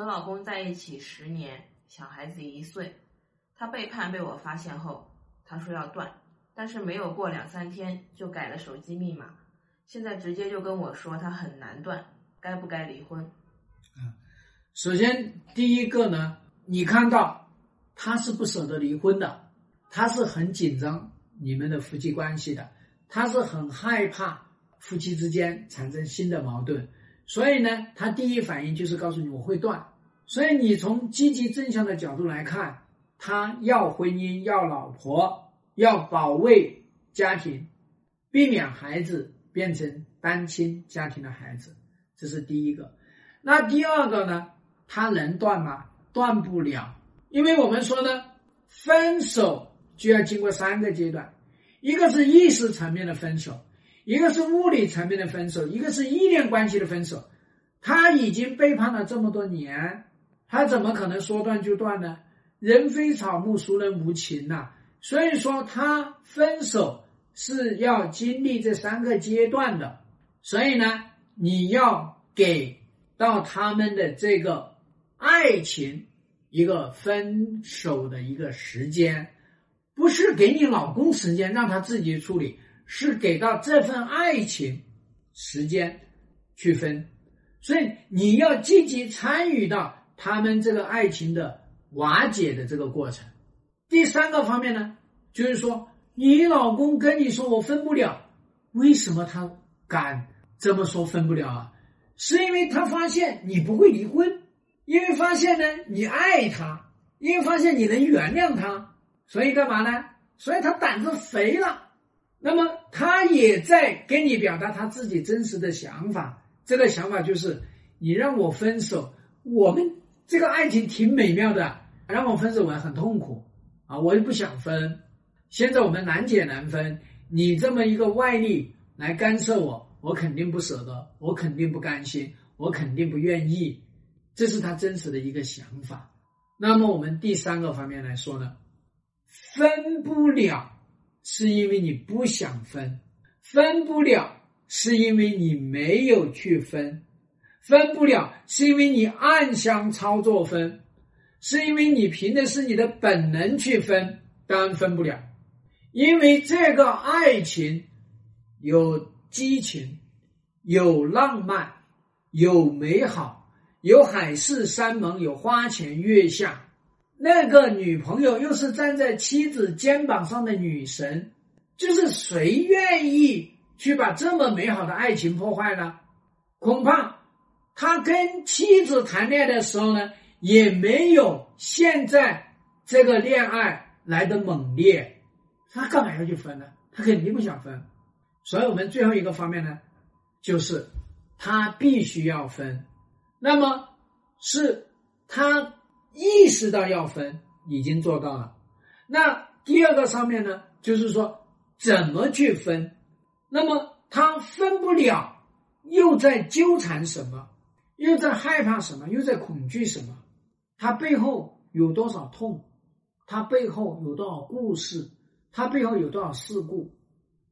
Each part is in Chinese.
和老公在一起十年，小孩子一岁，他背叛被我发现后，他说要断，但是没有过两三天就改了手机密码，现在直接就跟我说他很难断，该不该离婚？首先第一个呢，你看到他是不舍得离婚的，他是很紧张你们的夫妻关系的，他是很害怕夫妻之间产生新的矛盾。所以呢，他第一反应就是告诉你我会断。所以你从积极正向的角度来看，他要婚姻，要老婆，要保卫家庭，避免孩子变成单亲家庭的孩子，这是第一个。那第二个呢？他能断吗？断不了，因为我们说呢，分手就要经过三个阶段，一个是意识层面的分手。一个是物理层面的分手，一个是依恋关系的分手。他已经背叛了这么多年，他怎么可能说断就断呢？人非草木，孰能无情呐？所以说，他分手是要经历这三个阶段的。所以呢，你要给到他们的这个爱情一个分手的一个时间，不是给你老公时间让他自己处理。是给到这份爱情时间去分，所以你要积极参与到他们这个爱情的瓦解的这个过程。第三个方面呢，就是说你老公跟你说我分不了，为什么他敢这么说分不了啊？是因为他发现你不会离婚，因为发现呢你爱他，因为发现你能原谅他，所以干嘛呢？所以他胆子肥了。那么他也在跟你表达他自己真实的想法，这个想法就是你让我分手，我们这个爱情挺美妙的，让我分手我很痛苦啊，我也不想分。现在我们难解难分，你这么一个外力来干涉我，我肯定不舍得，我肯定不甘心，我肯定不愿意，这是他真实的一个想法。那么我们第三个方面来说呢，分不了。是因为你不想分，分不了，是因为你没有去分，分不了，是因为你暗箱操作分，是因为你凭的是你的本能去分，当然分不了，因为这个爱情有激情，有浪漫，有美好，有海誓山盟，有花前月下。那个女朋友又是站在妻子肩膀上的女神，就是谁愿意去把这么美好的爱情破坏呢？恐怕他跟妻子谈恋爱的时候呢，也没有现在这个恋爱来的猛烈。他干嘛要去分呢？他肯定不想分。所以我们最后一个方面呢，就是他必须要分。那么是他。意识到要分，已经做到了。那第二个上面呢，就是说怎么去分。那么他分不了，又在纠缠什么？又在害怕什么？又在恐惧什么？他背后有多少痛？他背后有多少故事？他背后有多少事故？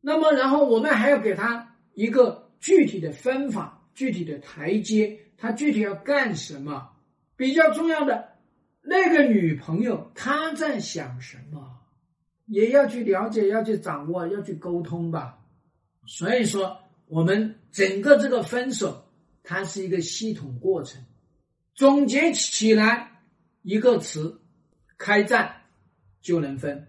那么，然后我们还要给他一个具体的分法、具体的台阶，他具体要干什么？比较重要的。那个女朋友她在想什么，也要去了解，要去掌握，要去沟通吧。所以说，我们整个这个分手，它是一个系统过程。总结起来一个词：开战就能分。